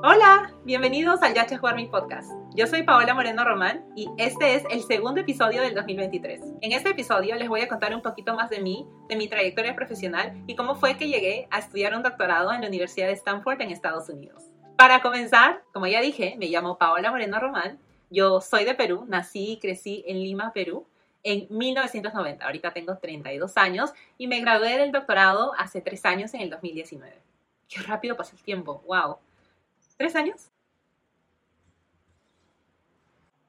Hola, bienvenidos al Yacha Jugar Podcast. Yo soy Paola Moreno Román y este es el segundo episodio del 2023. En este episodio les voy a contar un poquito más de mí, de mi trayectoria profesional y cómo fue que llegué a estudiar un doctorado en la Universidad de Stanford en Estados Unidos. Para comenzar, como ya dije, me llamo Paola Moreno Román, yo soy de Perú, nací y crecí en Lima, Perú, en 1990. Ahorita tengo 32 años y me gradué del doctorado hace tres años en el 2019. Qué rápido pasa el tiempo, wow. ¿Tres años?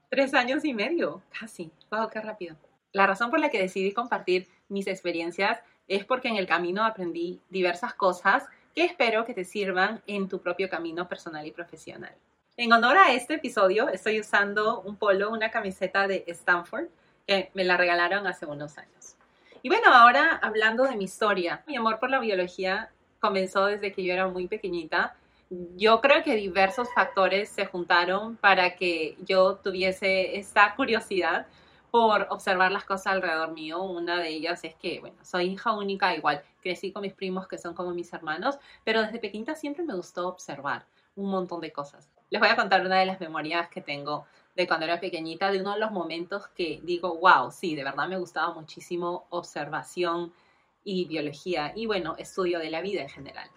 Tres años y medio, casi. Wow, qué rápido. La razón por la que decidí compartir mis experiencias es porque en el camino aprendí diversas cosas que espero que te sirvan en tu propio camino personal y profesional. En honor a este episodio, estoy usando un polo, una camiseta de Stanford, que me la regalaron hace unos años. Y bueno, ahora hablando de mi historia, mi amor por la biología comenzó desde que yo era muy pequeñita yo creo que diversos factores se juntaron para que yo tuviese esta curiosidad por observar las cosas alrededor mío. Una de ellas es que, bueno, soy hija única, igual crecí con mis primos que son como mis hermanos, pero desde pequeñita siempre me gustó observar un montón de cosas. Les voy a contar una de las memorias que tengo de cuando era pequeñita, de uno de los momentos que digo, wow, sí, de verdad me gustaba muchísimo observación y biología y bueno, estudio de la vida en general.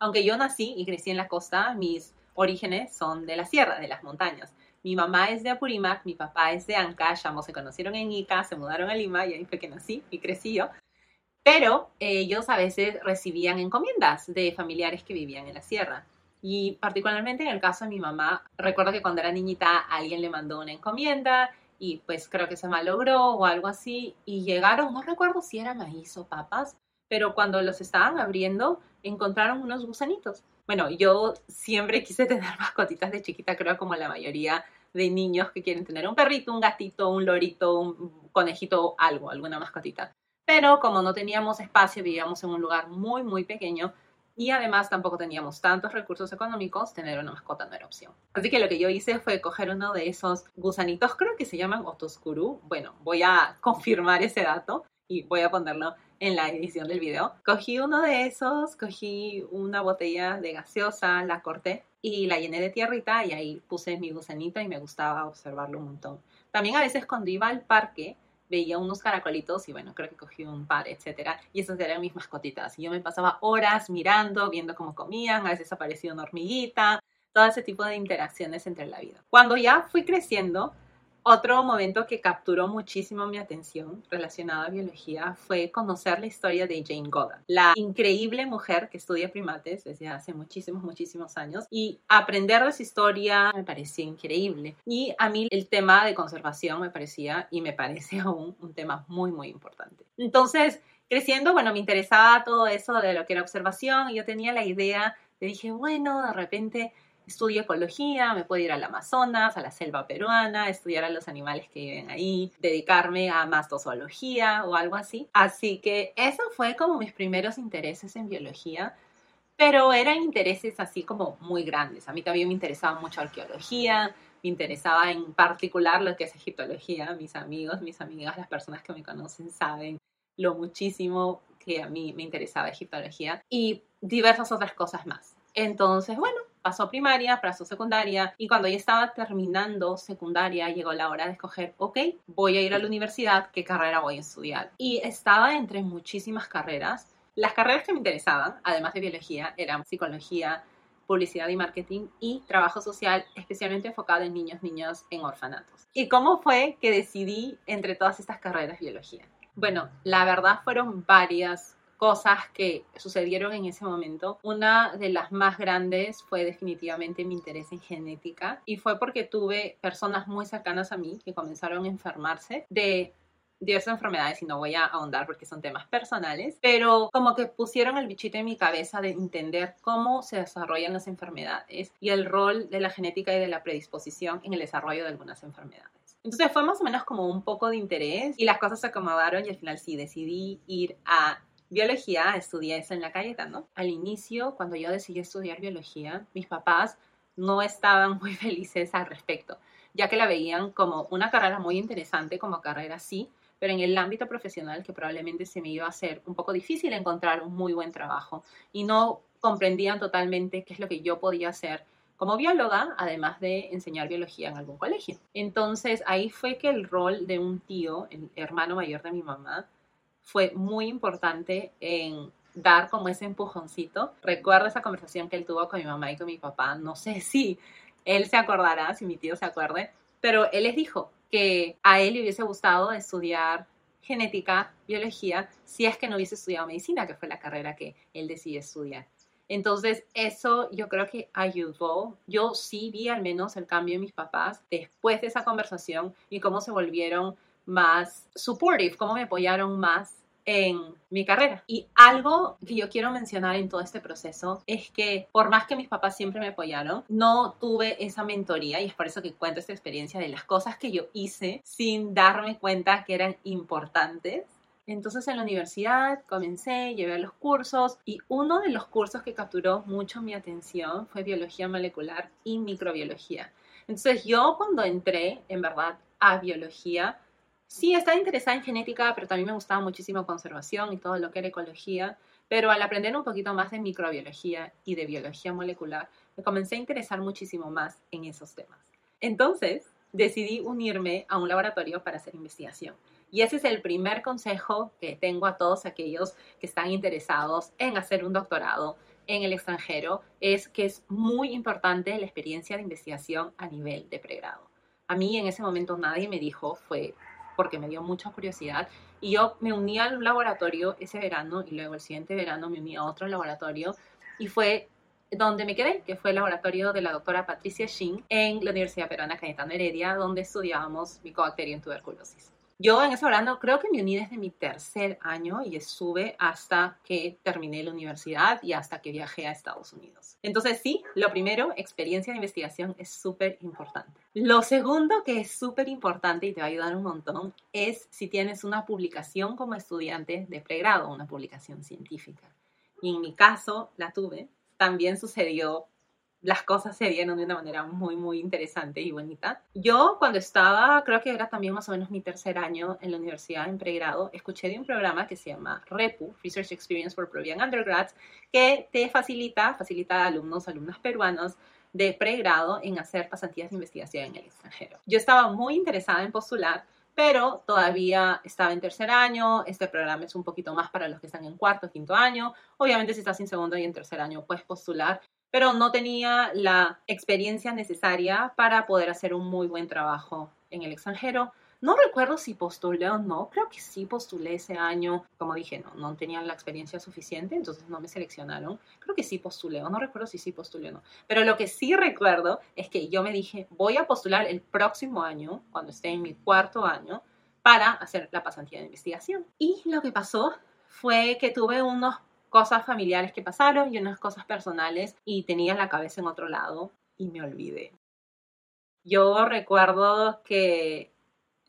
Aunque yo nací y crecí en la costa, mis orígenes son de la sierra, de las montañas. Mi mamá es de Apurímac, mi papá es de Ancash, ambos se conocieron en Ica, se mudaron a Lima y ahí fue que nací y crecí yo. Pero ellos a veces recibían encomiendas de familiares que vivían en la sierra. Y particularmente en el caso de mi mamá, recuerdo que cuando era niñita alguien le mandó una encomienda y pues creo que se malogró o algo así y llegaron, no recuerdo si era maíz o papas, pero cuando los estaban abriendo encontraron unos gusanitos. Bueno, yo siempre quise tener mascotitas de chiquita, creo como la mayoría de niños que quieren tener un perrito, un gatito, un lorito, un conejito, algo, alguna mascotita. Pero como no teníamos espacio, vivíamos en un lugar muy, muy pequeño y además tampoco teníamos tantos recursos económicos, tener una mascota no era opción. Así que lo que yo hice fue coger uno de esos gusanitos, creo que se llaman otoskuru. Bueno, voy a confirmar ese dato y voy a ponerlo en la edición del video. Cogí uno de esos, cogí una botella de gaseosa, la corté y la llené de tierrita y ahí puse mi gusanito y me gustaba observarlo un montón. También a veces cuando iba al parque veía unos caracolitos y bueno, creo que cogí un par, etcétera, y esas eran mis mascotitas. Y yo me pasaba horas mirando, viendo cómo comían, a veces aparecía una hormiguita, todo ese tipo de interacciones entre la vida. Cuando ya fui creciendo, otro momento que capturó muchísimo mi atención relacionado a biología fue conocer la historia de Jane Goddard, la increíble mujer que estudia primates desde hace muchísimos, muchísimos años y aprender de su historia me parecía increíble. Y a mí el tema de conservación me parecía y me parece aún un tema muy, muy importante. Entonces, creciendo, bueno, me interesaba todo eso de lo que era observación y yo tenía la idea, le dije, bueno, de repente estudio ecología, me puedo ir al Amazonas, a la selva peruana, estudiar a los animales que viven ahí, dedicarme a mastozoología o algo así. Así que eso fue como mis primeros intereses en biología, pero eran intereses así como muy grandes. A mí también me interesaba mucho arqueología, me interesaba en particular lo que es egiptología. Mis amigos, mis amigas, las personas que me conocen saben lo muchísimo que a mí me interesaba egiptología y diversas otras cosas más. Entonces, bueno, pasó primaria, pasó secundaria y cuando ya estaba terminando secundaria llegó la hora de escoger, ok, voy a ir a la universidad, ¿qué carrera voy a estudiar? Y estaba entre muchísimas carreras. Las carreras que me interesaban, además de biología, eran psicología, publicidad y marketing y trabajo social, especialmente enfocado en niños, niños en orfanatos. ¿Y cómo fue que decidí entre todas estas carreras biología? Bueno, la verdad fueron varias cosas que sucedieron en ese momento. Una de las más grandes fue definitivamente mi interés en genética y fue porque tuve personas muy cercanas a mí que comenzaron a enfermarse de diversas enfermedades y no voy a ahondar porque son temas personales, pero como que pusieron el bichito en mi cabeza de entender cómo se desarrollan las enfermedades y el rol de la genética y de la predisposición en el desarrollo de algunas enfermedades. Entonces fue más o menos como un poco de interés y las cosas se acomodaron y al final sí decidí ir a biología, estudié eso en la Cayetano. Al inicio, cuando yo decidí estudiar biología, mis papás no estaban muy felices al respecto, ya que la veían como una carrera muy interesante, como carrera sí, pero en el ámbito profesional que probablemente se me iba a hacer un poco difícil encontrar un muy buen trabajo y no comprendían totalmente qué es lo que yo podía hacer como bióloga, además de enseñar biología en algún colegio. Entonces ahí fue que el rol de un tío, el hermano mayor de mi mamá, fue muy importante en dar como ese empujoncito. Recuerdo esa conversación que él tuvo con mi mamá y con mi papá. No sé si él se acordará, si mi tío se acuerde, pero él les dijo que a él le hubiese gustado estudiar genética, biología, si es que no hubiese estudiado medicina, que fue la carrera que él decidió estudiar. Entonces, eso yo creo que ayudó. Yo sí vi al menos el cambio en mis papás después de esa conversación y cómo se volvieron más supportive, cómo me apoyaron más en mi carrera. Y algo que yo quiero mencionar en todo este proceso es que por más que mis papás siempre me apoyaron, no tuve esa mentoría y es por eso que cuento esta experiencia de las cosas que yo hice sin darme cuenta que eran importantes entonces en la universidad comencé, llevé a los cursos y uno de los cursos que capturó mucho mi atención fue biología molecular y microbiología. Entonces yo cuando entré en verdad a biología, sí estaba interesada en genética, pero también me gustaba muchísimo conservación y todo lo que era ecología. Pero al aprender un poquito más de microbiología y de biología molecular, me comencé a interesar muchísimo más en esos temas. Entonces decidí unirme a un laboratorio para hacer investigación. Y ese es el primer consejo que tengo a todos aquellos que están interesados en hacer un doctorado en el extranjero, es que es muy importante la experiencia de investigación a nivel de pregrado. A mí en ese momento nadie me dijo, fue porque me dio mucha curiosidad y yo me uní al laboratorio ese verano y luego el siguiente verano me uní a otro laboratorio y fue donde me quedé, que fue el laboratorio de la doctora Patricia Shin en la Universidad Peruana Cayetano Heredia, donde estudiábamos micobacteria en tuberculosis. Yo en ese verano creo que me uní desde mi tercer año y estuve hasta que terminé la universidad y hasta que viajé a Estados Unidos. Entonces sí, lo primero, experiencia de investigación es súper importante. Lo segundo que es súper importante y te va a ayudar un montón es si tienes una publicación como estudiante de pregrado, una publicación científica. Y en mi caso la tuve. También sucedió las cosas se dieron de una manera muy, muy interesante y bonita. Yo cuando estaba, creo que era también más o menos mi tercer año en la universidad en pregrado, escuché de un programa que se llama REPU, Research Experience for Peruvian Undergrads, que te facilita, facilita a alumnos, alumnas peruanos de pregrado en hacer pasantías de investigación en el extranjero. Yo estaba muy interesada en postular, pero todavía estaba en tercer año. Este programa es un poquito más para los que están en cuarto, quinto año. Obviamente, si estás en segundo y en tercer año, puedes postular pero no tenía la experiencia necesaria para poder hacer un muy buen trabajo en el extranjero. No recuerdo si postulé o no, creo que sí postulé ese año. Como dije, no, no tenían la experiencia suficiente, entonces no me seleccionaron. Creo que sí postulé, o no recuerdo si sí postulé o no. Pero lo que sí recuerdo es que yo me dije, voy a postular el próximo año, cuando esté en mi cuarto año, para hacer la pasantía de investigación. Y lo que pasó fue que tuve unos cosas familiares que pasaron y unas cosas personales y tenía la cabeza en otro lado y me olvidé. Yo recuerdo que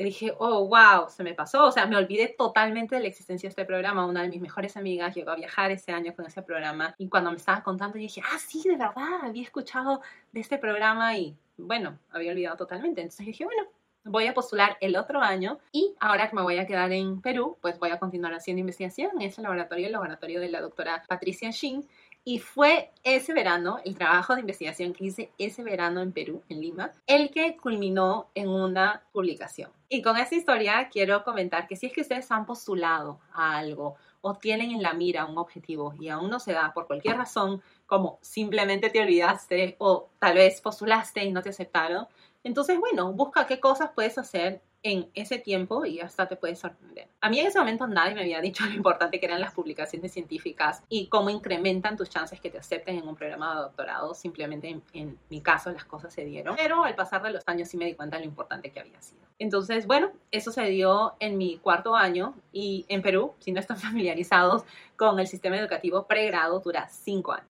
dije, oh, wow, se me pasó. O sea, me olvidé totalmente de la existencia de este programa. Una de mis mejores amigas llegó a viajar ese año con ese programa y cuando me estaba contando dije, ah, sí, de verdad, había escuchado de este programa y bueno, había olvidado totalmente. Entonces dije, bueno, voy a postular el otro año y ahora que me voy a quedar en Perú, pues voy a continuar haciendo investigación en ese laboratorio, el laboratorio de la doctora Patricia Shin. Y fue ese verano, el trabajo de investigación que hice ese verano en Perú, en Lima, el que culminó en una publicación. Y con esta historia quiero comentar que si es que ustedes han postulado a algo o tienen en la mira un objetivo y aún no se da por cualquier razón, como simplemente te olvidaste o tal vez postulaste y no te aceptaron, entonces, bueno, busca qué cosas puedes hacer en ese tiempo y hasta te puedes sorprender. A mí en ese momento nadie me había dicho lo importante que eran las publicaciones científicas y cómo incrementan tus chances que te acepten en un programa de doctorado. Simplemente en, en mi caso las cosas se dieron, pero al pasar de los años sí me di cuenta de lo importante que había sido. Entonces, bueno, eso se dio en mi cuarto año y en Perú, si no están familiarizados con el sistema educativo pregrado, dura cinco años.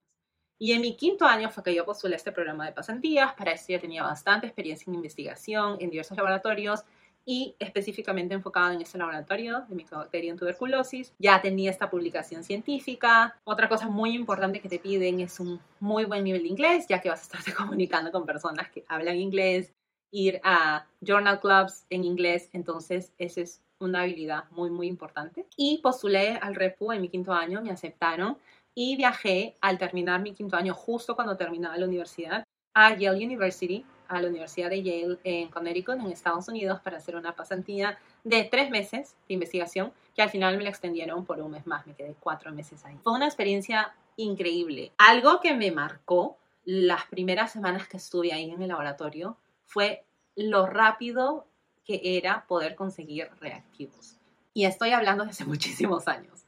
Y en mi quinto año fue que yo postulé este programa de pasantías. Para eso ya tenía bastante experiencia en investigación en diversos laboratorios y específicamente enfocado en este laboratorio de micobacteria tuberculosis. Ya tenía esta publicación científica. Otra cosa muy importante que te piden es un muy buen nivel de inglés, ya que vas a estarte comunicando con personas que hablan inglés, ir a journal clubs en inglés. Entonces, esa es una habilidad muy, muy importante. Y postulé al REPU en mi quinto año, me aceptaron y viajé al terminar mi quinto año, justo cuando terminaba la universidad, a Yale University, a la Universidad de Yale en Connecticut, en Estados Unidos, para hacer una pasantía de tres meses de investigación, que al final me la extendieron por un mes más, me quedé cuatro meses ahí. Fue una experiencia increíble. Algo que me marcó las primeras semanas que estuve ahí en el laboratorio fue lo rápido que era poder conseguir reactivos. Y estoy hablando de hace muchísimos años.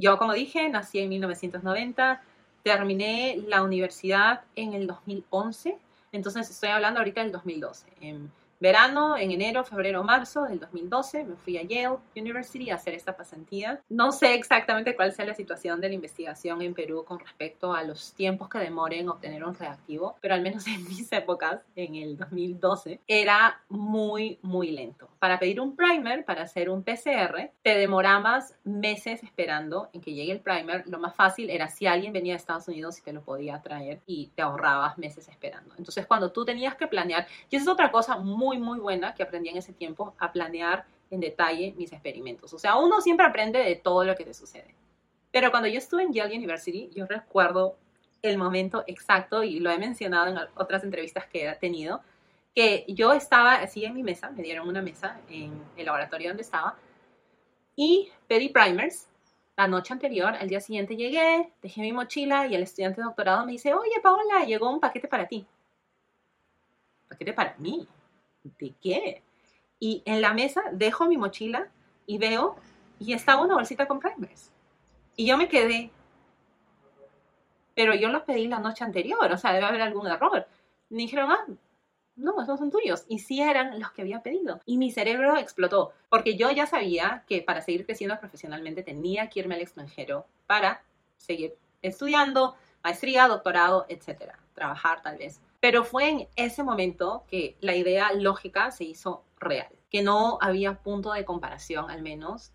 Yo, como dije, nací en 1990, terminé la universidad en el 2011, entonces estoy hablando ahorita del 2012. En verano, en enero, febrero, marzo del 2012, me fui a Yale University a hacer esta pasantía. No sé exactamente cuál sea la situación de la investigación en Perú con respecto a los tiempos que demoren obtener un reactivo, pero al menos en mis épocas, en el 2012, era muy, muy lento. Para pedir un primer, para hacer un PCR, te demorabas meses esperando en que llegue el primer. Lo más fácil era si alguien venía de Estados Unidos y te lo podía traer y te ahorrabas meses esperando. Entonces, cuando tú tenías que planear, y esa es otra cosa muy muy, muy buena que aprendí en ese tiempo a planear en detalle mis experimentos. O sea, uno siempre aprende de todo lo que te sucede. Pero cuando yo estuve en Yale University, yo recuerdo el momento exacto, y lo he mencionado en otras entrevistas que he tenido, que yo estaba así en mi mesa, me dieron una mesa en el laboratorio donde estaba, y pedí primers. La noche anterior, al día siguiente llegué, dejé mi mochila y el estudiante de doctorado me dice, oye Paola, llegó un paquete para ti. ¿Paquete para mí? ¿De qué? Y en la mesa dejo mi mochila y veo, y estaba una bolsita con primers. Y yo me quedé, pero yo los pedí la noche anterior, o sea, debe haber algún error. Me dijeron, ah, no, esos son tuyos. Y sí eran los que había pedido. Y mi cerebro explotó, porque yo ya sabía que para seguir creciendo profesionalmente tenía que irme al extranjero para seguir estudiando, maestría, doctorado, etcétera, trabajar tal vez. Pero fue en ese momento que la idea lógica se hizo real, que no había punto de comparación al menos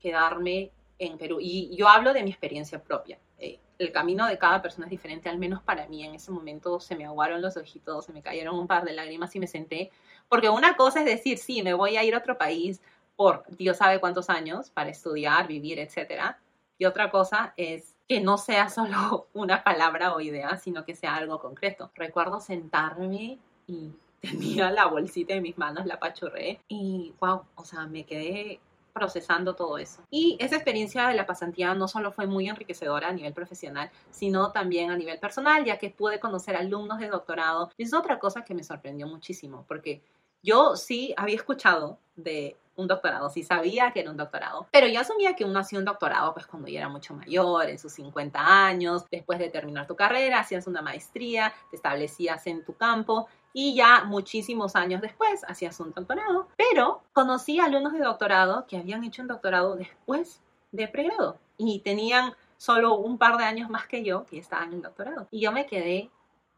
quedarme en Perú. Y yo hablo de mi experiencia propia. Eh, el camino de cada persona es diferente, al menos para mí en ese momento se me aguaron los ojitos, se me cayeron un par de lágrimas y me senté, porque una cosa es decir, sí, me voy a ir a otro país por Dios sabe cuántos años para estudiar, vivir, etcétera. Y otra cosa es que no sea solo una palabra o idea, sino que sea algo concreto. Recuerdo sentarme y tenía la bolsita en mis manos, la pachurré y wow, o sea, me quedé procesando todo eso. Y esa experiencia de la pasantía no solo fue muy enriquecedora a nivel profesional, sino también a nivel personal, ya que pude conocer alumnos de doctorado. Es otra cosa que me sorprendió muchísimo, porque yo sí había escuchado de un doctorado, sí sabía que era un doctorado, pero yo asumía que uno hacía un doctorado pues cuando ya era mucho mayor, en sus 50 años, después de terminar tu carrera, hacías una maestría, te establecías en tu campo y ya muchísimos años después hacías un doctorado, pero conocí alumnos de doctorado que habían hecho un doctorado después de pregrado y tenían solo un par de años más que yo que estaban en doctorado. Y yo me quedé,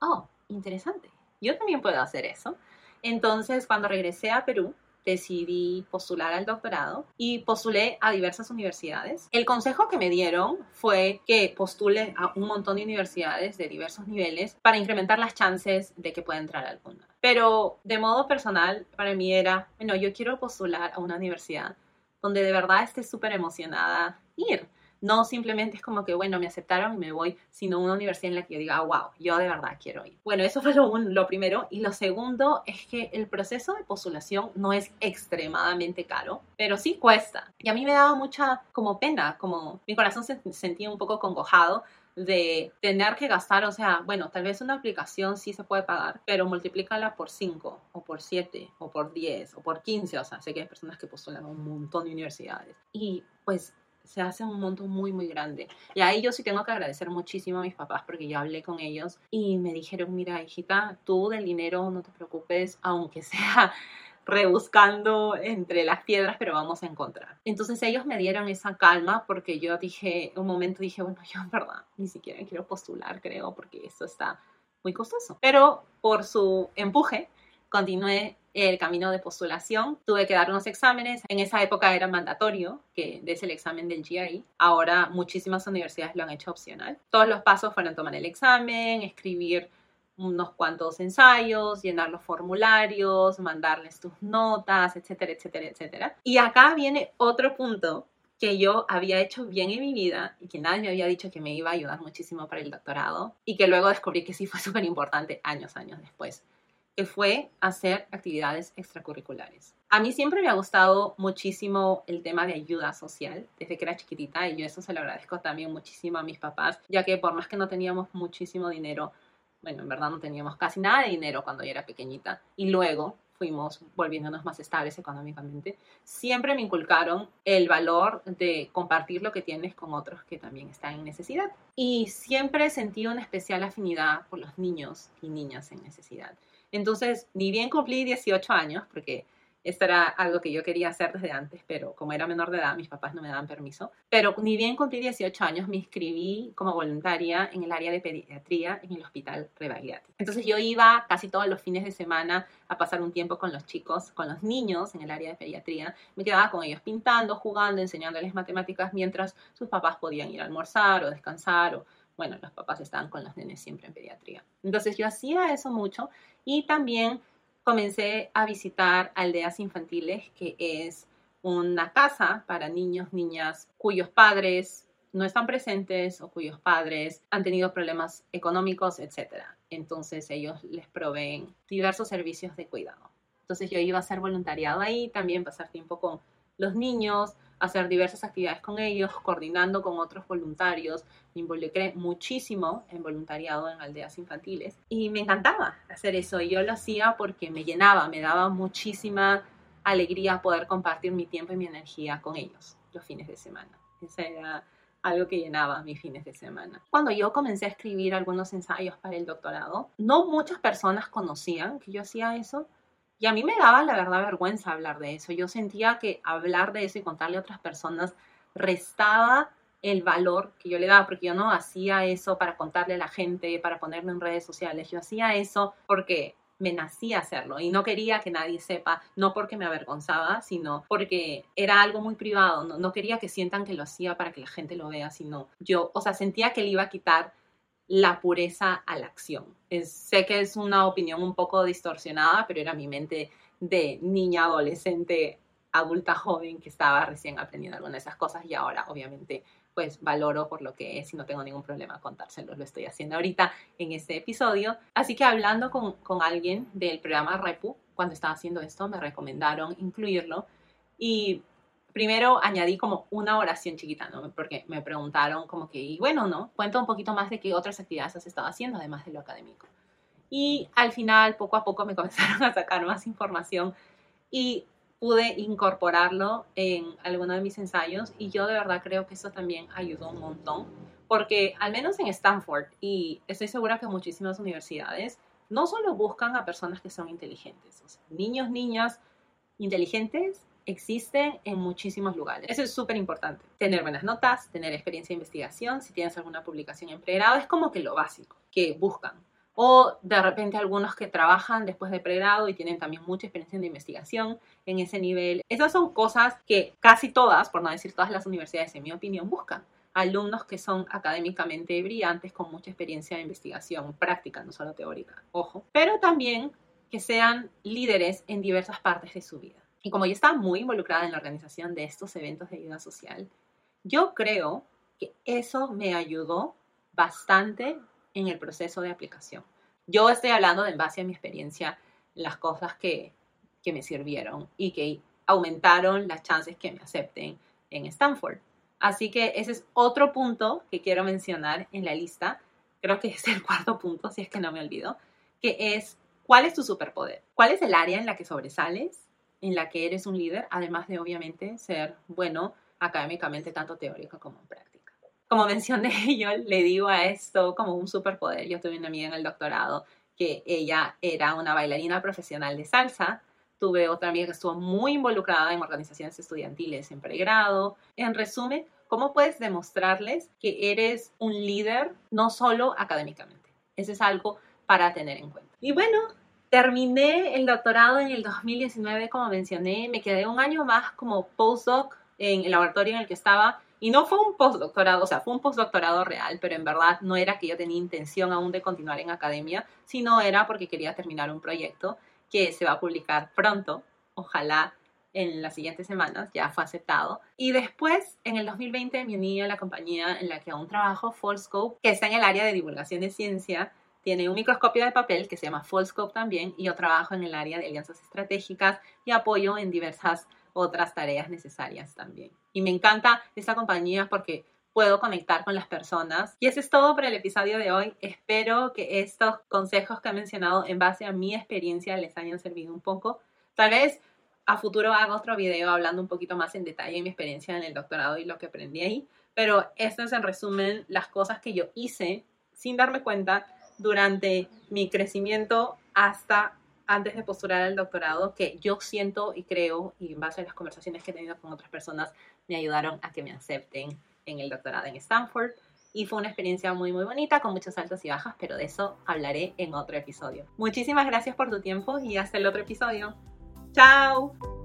oh, interesante, yo también puedo hacer eso. Entonces, cuando regresé a Perú, decidí postular al doctorado y postulé a diversas universidades. El consejo que me dieron fue que postule a un montón de universidades de diversos niveles para incrementar las chances de que pueda entrar alguna. Pero de modo personal, para mí era, bueno, yo quiero postular a una universidad donde de verdad esté súper emocionada ir no simplemente es como que, bueno, me aceptaron y me voy, sino una universidad en la que yo diga, wow, yo de verdad quiero ir. Bueno, eso fue lo, lo primero. Y lo segundo es que el proceso de postulación no es extremadamente caro, pero sí cuesta. Y a mí me daba mucha como pena, como mi corazón se sentía un poco congojado de tener que gastar, o sea, bueno, tal vez una aplicación sí se puede pagar, pero multiplícala por 5 o por 7 o por 10 o por 15, o sea, sé que hay personas que postulan a un montón de universidades. Y pues se hace un monto muy, muy grande. Y ahí yo sí tengo que agradecer muchísimo a mis papás porque yo hablé con ellos y me dijeron, mira, hijita, tú del dinero no te preocupes, aunque sea rebuscando entre las piedras, pero vamos a encontrar. Entonces ellos me dieron esa calma porque yo dije, un momento dije, bueno, yo en verdad ni siquiera quiero postular, creo, porque esto está muy costoso. Pero por su empuje, continué el camino de postulación. Tuve que dar unos exámenes. En esa época era mandatorio que des el examen del GRE. Ahora muchísimas universidades lo han hecho opcional. Todos los pasos fueron tomar el examen, escribir unos cuantos ensayos, llenar los formularios, mandarles tus notas, etcétera, etcétera, etcétera. Y acá viene otro punto que yo había hecho bien en mi vida y que nadie me había dicho que me iba a ayudar muchísimo para el doctorado y que luego descubrí que sí fue súper importante años, años después, fue hacer actividades extracurriculares. A mí siempre me ha gustado muchísimo el tema de ayuda social desde que era chiquitita y yo eso se lo agradezco también muchísimo a mis papás, ya que por más que no teníamos muchísimo dinero, bueno, en verdad no teníamos casi nada de dinero cuando yo era pequeñita y luego fuimos volviéndonos más estables económicamente, siempre me inculcaron el valor de compartir lo que tienes con otros que también están en necesidad. Y siempre sentí una especial afinidad por los niños y niñas en necesidad. Entonces, ni bien cumplí 18 años, porque esto era algo que yo quería hacer desde antes, pero como era menor de edad, mis papás no me daban permiso. Pero ni bien cumplí 18 años, me inscribí como voluntaria en el área de pediatría en el Hospital Rebagliati. Entonces yo iba casi todos los fines de semana a pasar un tiempo con los chicos, con los niños en el área de pediatría. Me quedaba con ellos pintando, jugando, enseñándoles matemáticas mientras sus papás podían ir a almorzar o descansar o bueno, los papás estaban con los nenes siempre en pediatría. Entonces yo hacía eso mucho y también comencé a visitar aldeas infantiles, que es una casa para niños, niñas cuyos padres no están presentes o cuyos padres han tenido problemas económicos, etc. Entonces ellos les proveen diversos servicios de cuidado. Entonces yo iba a hacer voluntariado ahí, también pasar tiempo con los niños, hacer diversas actividades con ellos, coordinando con otros voluntarios. Me involucré muchísimo en voluntariado en aldeas infantiles y me encantaba hacer eso. Y yo lo hacía porque me llenaba, me daba muchísima alegría poder compartir mi tiempo y mi energía con ellos los fines de semana. Ese era algo que llenaba mis fines de semana. Cuando yo comencé a escribir algunos ensayos para el doctorado, no muchas personas conocían que yo hacía eso, y a mí me daba la verdad vergüenza hablar de eso. Yo sentía que hablar de eso y contarle a otras personas restaba el valor que yo le daba, porque yo no hacía eso para contarle a la gente, para ponerme en redes sociales. Yo hacía eso porque me nacía hacerlo y no quería que nadie sepa, no porque me avergonzaba, sino porque era algo muy privado, no, quería que sientan que lo hacía para que la gente lo vea, sino yo, o sea, sentía que le iba a quitar la pureza a la acción. sé que es una opinión un poco distorsionada, pero era mi mente de niña, adolescente, adulta joven que estaba recién aprendiendo algunas de esas cosas y ahora obviamente pues valoro por lo que es y no tengo ningún problema contárselos. Lo estoy haciendo ahorita en este episodio. Así que hablando con, con alguien del programa Repu, cuando estaba haciendo esto, me recomendaron incluirlo y primero añadí como una oración chiquita, ¿no? Porque me preguntaron como que, y bueno, ¿no? Cuenta un poquito más de qué otras actividades has estado haciendo, además de lo académico. Y al final, poco a poco, me comenzaron a sacar más información y pude incorporarlo en alguno de mis ensayos y yo de verdad creo que eso también ayudó un montón, porque al menos en Stanford, y estoy segura que muchísimas universidades, no solo buscan a personas que son inteligentes, niños, niñas inteligentes existen en muchísimos lugares. Eso es súper importante. Tener buenas notas, tener experiencia de investigación, si tienes alguna publicación en pregrado, es como que lo básico que buscan. O de repente algunos que trabajan después de pregrado y tienen también mucha experiencia de investigación en ese nivel. Esas son cosas que casi todas, por no decir todas las universidades, en mi opinión, buscan. Alumnos que son académicamente brillantes con mucha experiencia de investigación práctica, no solo teórica, ojo. Pero también que sean líderes en diversas partes de su vida. Y como yo estaba muy involucrada en la organización de estos eventos de ayuda social, yo creo que eso me ayudó bastante en el proceso de aplicación. Yo estoy hablando de en base a mi experiencia, las cosas que, que me sirvieron y que aumentaron las chances que me acepten en Stanford. Así que ese es otro punto que quiero mencionar en la lista. Creo que es el cuarto punto, si es que no me olvido, que es cuál es tu superpoder, cuál es el área en la que sobresales en la que eres un líder, además de obviamente ser bueno académicamente, tanto teórico como en práctica. Como mencioné, yo le digo a esto como un superpoder. Yo tuve una amiga en el doctorado que ella era una bailarina profesional de salsa. Tuve otra amiga que estuvo muy involucrada en organizaciones estudiantiles en pregrado. En resumen, ¿cómo puedes demostrarles que eres un líder no solo académicamente? Eso es algo para tener en cuenta. Y bueno, Terminé el doctorado en el 2019, como mencioné, me quedé un año más como postdoc en el laboratorio en el que estaba y no fue un postdoctorado, o sea, fue un postdoctorado real, pero en verdad no era que yo tenía intención aún de continuar en academia, sino era porque quería terminar un proyecto que se va a publicar pronto, ojalá en las siguientes semanas, ya fue aceptado. Y después, en el 2020, me uní a la compañía en la que aún trabajo, Folscope, que está en el área de divulgación de ciencia. Tiene un microscopio de papel que se llama Folscope también, y yo trabajo en el área de alianzas estratégicas y apoyo en diversas otras tareas necesarias también. Y me encanta esta compañía porque puedo conectar con las personas. Y eso es todo por el episodio de hoy. Espero que estos consejos que he mencionado en base a mi experiencia les hayan servido un poco. Tal vez a futuro haga otro video hablando un poquito más en detalle de mi experiencia en el doctorado y lo que aprendí ahí. Pero esto es en resumen las cosas que yo hice sin darme cuenta durante mi crecimiento hasta antes de postular al doctorado que yo siento y creo y en base a las conversaciones que he tenido con otras personas me ayudaron a que me acepten en el doctorado en Stanford. Y fue una experiencia muy, muy bonita, con muchos altos y bajas, pero de eso hablaré en otro episodio. Muchísimas gracias por tu tiempo y hasta el otro episodio. ¡Chao!